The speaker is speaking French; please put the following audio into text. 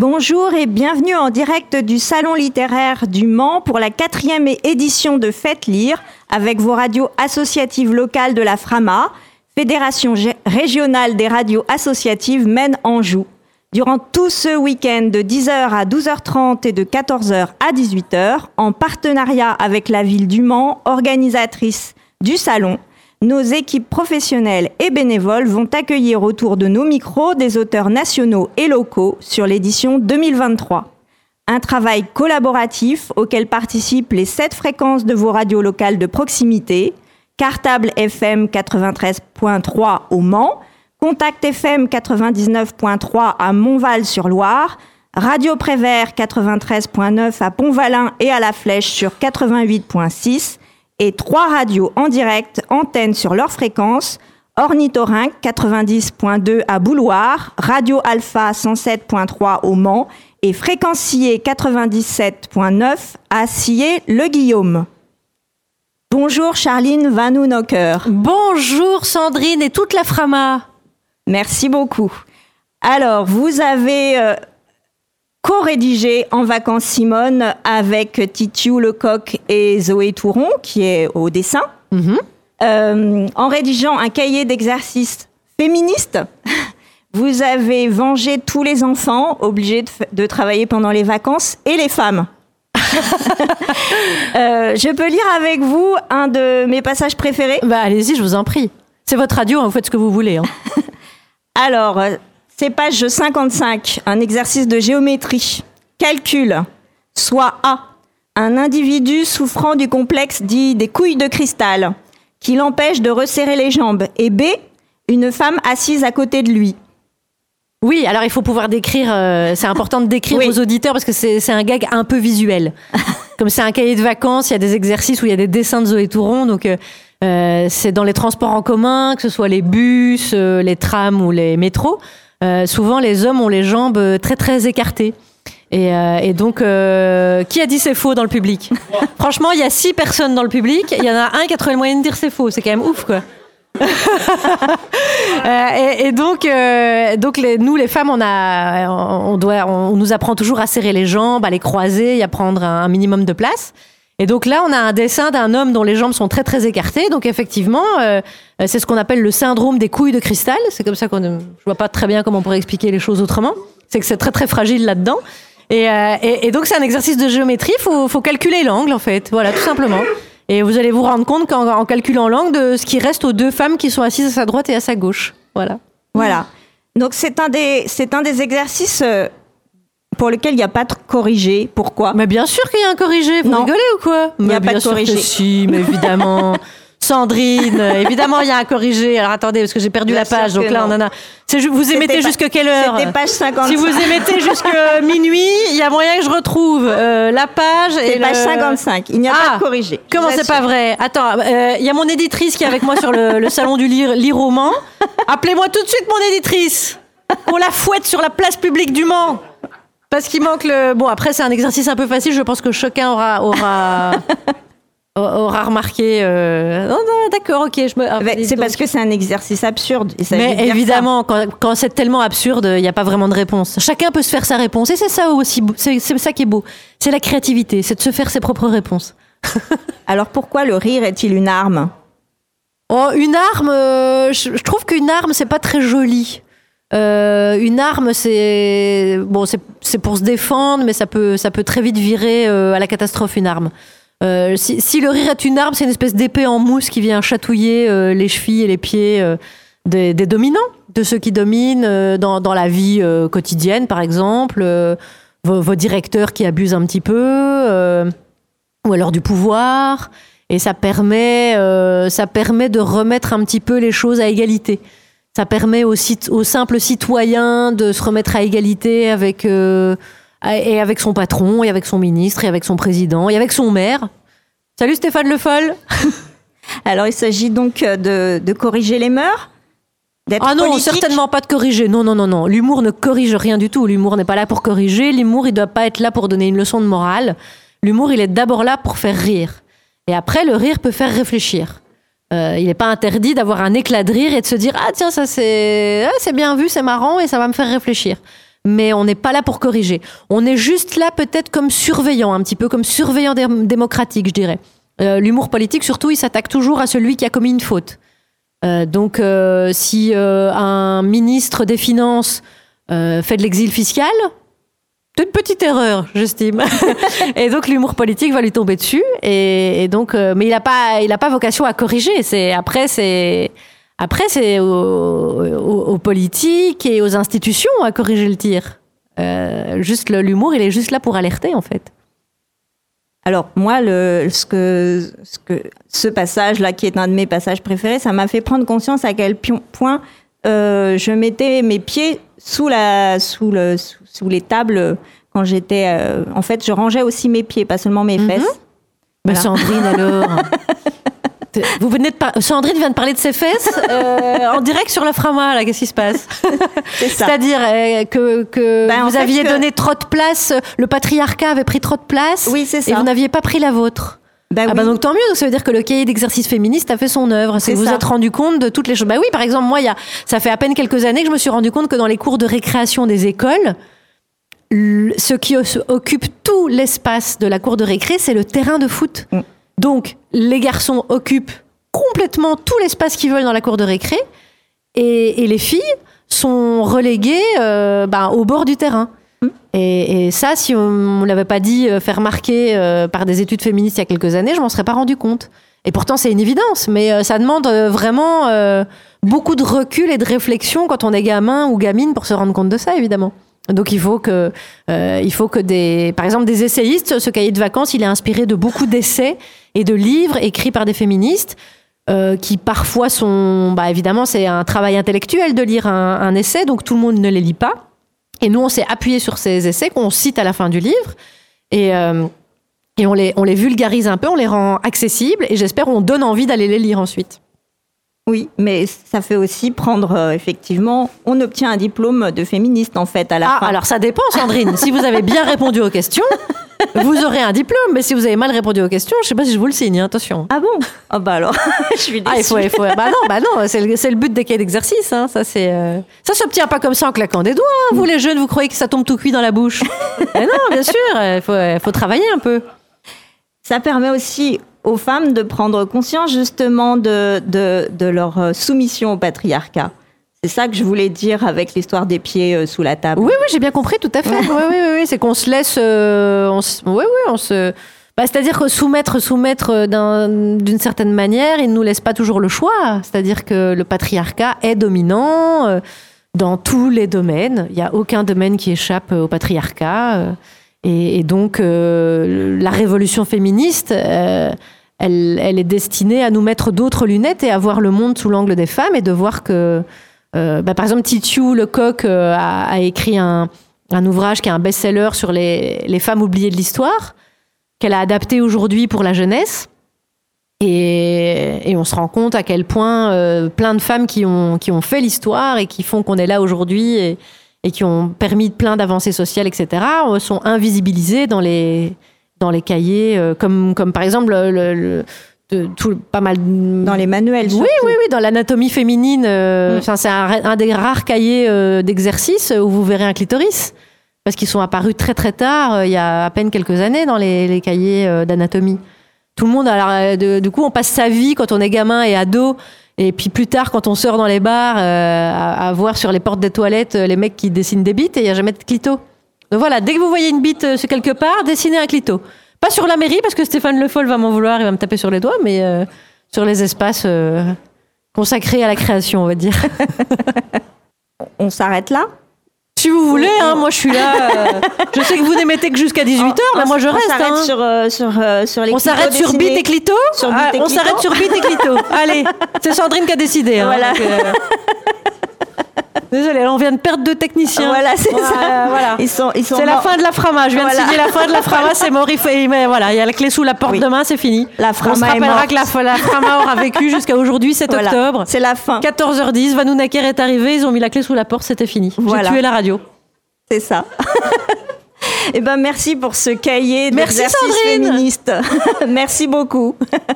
Bonjour et bienvenue en direct du Salon littéraire du Mans pour la quatrième édition de Faites lire avec vos radios associatives locales de la FRAMA, Fédération régionale des radios associatives Maine-Anjou. Durant tout ce week-end de 10h à 12h30 et de 14h à 18h, en partenariat avec la ville du Mans, organisatrice du salon, nos équipes professionnelles et bénévoles vont accueillir autour de nos micros des auteurs nationaux et locaux sur l'édition 2023. Un travail collaboratif auquel participent les sept fréquences de vos radios locales de proximité, Cartable FM 93.3 au Mans, Contact FM 99.3 à Montval-sur-Loire, Radio Prévert 93.9 à Pont-Valin et à La Flèche sur 88.6 et trois radios en direct, antennes sur leur fréquence, Ornithorynque 90.2 à Bouloir, Radio Alpha 107.3 au Mans et Fréquencier 97.9 à Sillé-le-Guillaume. Bonjour Charline Vanounocker. Bonjour Sandrine et toute la Frama. Merci beaucoup. Alors, vous avez euh, co-rédigé En vacances Simone avec Titiou Lecoq et Zoé Touron, qui est au dessin, mhm. euh, en rédigeant un cahier d'exercice féministe. Vous avez vengé tous les enfants obligés de, travailler pendant les vacances et les femmes. Euh, je peux lire avec vous un de mes passages préférés? Bah allez-y, je vous en prie. C'est votre radio, hein, vous faites ce que vous voulez. Hein. Alors, c'est page 55, un exercice de géométrie. Calcul. Soit A. Un individu souffrant du complexe dit des couilles de cristal, qui l'empêche de resserrer les jambes. Et B. Une femme assise à côté de lui. Oui, alors il faut pouvoir décrire, euh, c'est important de décrire aux auditeurs parce que c'est un gag un peu visuel. Comme c'est un cahier de vacances, il y a des exercices où il y a des dessins de Zoé Touron, donc euh, euh, c'est dans les transports en commun, que ce soit les bus, les trams ou les métros. Euh, souvent les hommes ont les jambes euh, très très écartées. Et, euh, donc, qui a dit c'est faux dans le public? Franchement, il y a six personnes dans le public. Il y en a un qui a trouvé le moyen de dire c'est faux. C'est quand même ouf, quoi. et, donc, donc nous, les femmes, on, a, on, doit, on nous apprend toujours à serrer les jambes, à les croiser et à prendre un minimum de place. Et donc là, on a un dessin d'un homme dont les jambes sont très très écartées. Donc effectivement, euh, c'est ce qu'on appelle le syndrome des couilles de cristal. C'est comme ça qu'on, je vois pas très bien comment on pourrait expliquer les choses autrement. C'est que c'est très très fragile là-dedans. Et, euh, et, donc c'est un exercice de géométrie. Il faut, faut, calculer l'angle en fait. Voilà, tout simplement. Et vous allez vous rendre compte qu'en en calculant l'angle de ce qui reste aux deux femmes qui sont assises à sa droite et à sa gauche. Voilà. Voilà. Donc c'est un des c'est un des exercices euh, pour lequel il n'y a pas de corrigé. Pourquoi? Mais bien sûr qu'il y a un corrigé. Vous rigolez ou quoi? Il n'y a pas de corrigé. si, mais évidemment. Sandrine, évidemment, il y a un corrigé. Alors attendez, parce que j'ai perdu la page. Donc là, on en a. Vous émettez jusqu'à quelle heure? C'était page 55. Si vous émettez jusqu'à minuit, il y a moyen que je retrouve euh, la page. C'est page 55. Il n'y a pas de ah, corrigé. Comment c'est pas vrai? Attends, euh, il y a mon éditrice qui est avec moi sur le, salon du lire, lire roman. Appelez-moi tout de suite mon éditrice. On la fouette sur la place publique du Mans. Parce qu'il manque le. Bon, après, c'est un exercice un peu facile. Je pense que chacun aura. aura... aura remarqué. Euh, non, non, d'accord, ok. Je me... Ah, c'est parce que c'est un exercice absurde. Mais évidemment, quand, quand c'est tellement absurde, il n'y a pas vraiment de réponse. Chacun peut se faire sa réponse. Et c'est ça aussi, c'est ça qui est beau. C'est la créativité, c'est de se faire ses propres réponses. Alors pourquoi le rire est-il une arme? Oh, une arme, euh, je, je, trouve qu'une arme, c'est pas très joli. Euh, une arme, c'est bon, c'est pour se défendre, mais ça peut, ça peut très vite virer euh, à la catastrophe une arme. Euh, si, le rire est une arme, c'est une espèce d'épée en mousse qui vient chatouiller les chevilles et les pieds des, dominants, de ceux qui dominent dans, la vie quotidienne, par exemple, vos, vos, directeurs qui abusent un petit peu, ou alors du pouvoir. Et ça permet, ça permet de remettre un petit peu les choses à égalité. Ça permet aux, aux, simples citoyens de se remettre à égalité avec, euh, et avec son patron, et avec son ministre, et avec son président, et avec son maire. Salut Stéphane Le Foll Alors il s'agit donc de, de, corriger les mœurs ah non, certainement pas de corriger. Non, non, non, non. L'humour ne corrige rien du tout. L'humour n'est pas là pour corriger. L'humour, il doit pas être là pour donner une leçon de morale. L'humour, il est d'abord là pour faire rire. Et après, le rire peut faire réfléchir. Euh, il n'est pas interdit d'avoir un éclat de rire et de se dire ah tiens ça c'est ah, c'est bien vu c'est marrant et ça va me faire réfléchir mais on n'est pas là pour corriger. On est juste là peut-être comme surveillant, un petit peu comme surveillant dé- démocratique, je dirais. Euh, L'humour politique, surtout, il s'attaque toujours à celui qui a commis une faute. Euh, donc, si un ministre des Finances fait de l'exil fiscal, une petite erreur, j'estime. et donc, l'humour politique va lui tomber dessus. Et, et donc, euh, mais il n'a pas, il a pas vocation à corriger. C'est après, c'est après, c'est aux, aux- aux politiques et aux institutions à corriger le tir. Euh, juste l'humour, il est juste là pour alerter, en fait. Alors moi, le, ce, que, ce, que, ce passage-là, qui est un de mes passages préférés, ça m'a fait prendre conscience à quel point euh, je mettais mes pieds sous, la, sous, le, sous, sous les tables quand j'étais... euh, en fait, je rangeais aussi mes pieds, pas seulement mes fesses. Bah, Voilà. Sandrine, alors Vous venez de par- Sandrine vient de parler de ses fesses euh, en direct sur la Frama, là, qu'est-ce qui se passe? C'est-à-dire euh, que, que en vous aviez que- donné trop de place, le patriarcat avait pris trop de place, Oui, et vous n'aviez pas pris la vôtre. Ben ah oui. bah donc tant mieux, donc ça veut dire que le cahier d'exercice féministe a fait son œuvre. C'est que vous ça. êtes rendu compte de toutes les choses. Bah oui, par exemple, moi, il y a, ça fait à peine quelques années que je me suis rendu compte que dans les cours de récréation des écoles, ce qui occupe tout l'espace de la cour de récré, c'est le terrain de foot. Mm. Donc, les garçons occupent complètement tout l'espace qu'ils veulent dans la cour de récré, et, et les filles sont reléguées euh, bah, au bord du terrain. Et, et ça, si on ne l'avait pas dit, euh, faire remarquer euh, par des études féministes il y a quelques années, je m'en serais pas rendu compte. Et pourtant, c'est une évidence, mais euh, ça demande vraiment beaucoup de recul et de réflexion quand on est gamin ou gamine pour se rendre compte de ça, évidemment. Donc il faut que, euh, il faut que des, par exemple, des essayistes, ce cahier de vacances, il est inspiré de beaucoup d'essais et de livres écrits par des féministes. euh, qui parfois sont, bah évidemment, c'est un travail intellectuel de lire un, un essai, donc tout le monde ne les lit pas. Et nous, on s'est appuyé sur ces essais qu'on cite à la fin du livre. Et, euh, et on, les, on les vulgarise un peu, on les rend accessibles. Et j'espère on donne envie d'aller les lire ensuite. Oui, mais ça fait aussi prendre, euh, effectivement, on obtient un diplôme de féministe, en fait, à la Ah, fin. alors ça dépend, Sandrine. si vous avez bien répondu aux questions, vous aurez un diplôme. Mais si vous avez mal répondu aux questions, je sais pas si je vous le signe, hein, attention. Ah bon? Ah bah alors, je suis déçue. Ah, il faut, il faut. Bah non, bah non, c'est le, le but des cahiers d'exercice. Hein. Ça, c'est, euh, ça s'obtient pas comme ça en claquant des doigts. hein. Vous les jeunes, vous croyez que ça tombe tout cuit dans la bouche? Mais non, bien sûr, il faut, il faut travailler un peu. Ça permet aussi aux femmes de prendre conscience justement de, de, de leur euh, soumission au patriarcat. C'est ça que je voulais dire avec l'histoire des pieds euh, sous la table. Oui, oui, j'ai bien compris, tout à fait. Oui, oui, oui, oui, c'est qu'on se laisse. euh, on se- oui, oui, on se. Bah, c'est-à-dire que soumettre, soumettre euh, d'un- d'une certaine manière, il ne nous laisse pas toujours le choix. C'est-à-dire que le patriarcat est dominant dans tous les domaines. Il n'y a aucun domaine qui échappe au patriarcat. Et, donc, euh, la révolution féministe, euh, elle, est destinée à nous mettre d'autres lunettes et à voir le monde sous l'angle des femmes et de voir que, euh, bah, par exemple, Titiou Lecoq a, a écrit un, ouvrage qui est un best-seller sur les, femmes oubliées de l'histoire, qu'elle a adapté aujourd'hui pour la jeunesse. Et, on se rend compte à quel point plein de femmes qui ont, fait l'histoire et qui font qu'on est là aujourd'hui et qui ont permis plein d'avancées sociales, etc., euh, sont invisibilisées dans les, dans les cahiers, euh, comme, comme par exemple le, le- le- de, tout, pas mal Dans les manuels. oui, surtout. oui, oui, dans l'anatomie féminine, euh, Mm. c'est un, un des rares cahiers euh, d'exercice où vous verrez un clitoris. Parce qu'ils sont apparus très très tard, euh, il y a à peine quelques années, dans les, les cahiers d'anatomie. Tout le monde, alors, de- du coup, on passe sa vie quand on est gamin et ado, et puis plus tard, quand on sort dans les bars, euh, à, voir sur les portes des toilettes euh, les mecs qui dessinent des bites et il n'y a jamais de clito. Donc voilà, dès que vous voyez une bite euh, quelque part, dessinez un clito. Pas sur la mairie, parce que Stéphane Le Foll va m'en vouloir, il va me taper sur les doigts, mais sur les espaces consacrés à la création, on va dire. On s'arrête là? Si vous voulez, hein, moi je suis là. euh, je sais que vous n'émettez que jusqu'à 18h, mais moi je on reste. s'arrête hein. sur, euh, sur, euh, sur les On s'arrête sur bite et clito Sur bite et On clito. s'arrête sur bite et clito. Allez, c'est Sandrine qui a décidé. hein, Voilà. donc, euh, Désolée, on vient de perdre deux techniciens. Voilà, c'est Voilà, ça. voilà. Ils sont, ils sont C'est la fin de la frama. Je viens Voilà. de signer la fin de la frama. C'est mort. Il mais voilà, il y a la clé sous la porte Oui. demain, c'est fini. La On se frama rappellera que la, la frama aura vécu jusqu'à aujourd'hui, 7 Voilà. octobre. C'est la fin. 14h10, Vanou Naker est arrivé, ils ont mis la clé sous la porte, c'était fini. J'ai tué la radio. C'est ça. Eh ben merci pour ce cahier d'exercice féministe. merci beaucoup.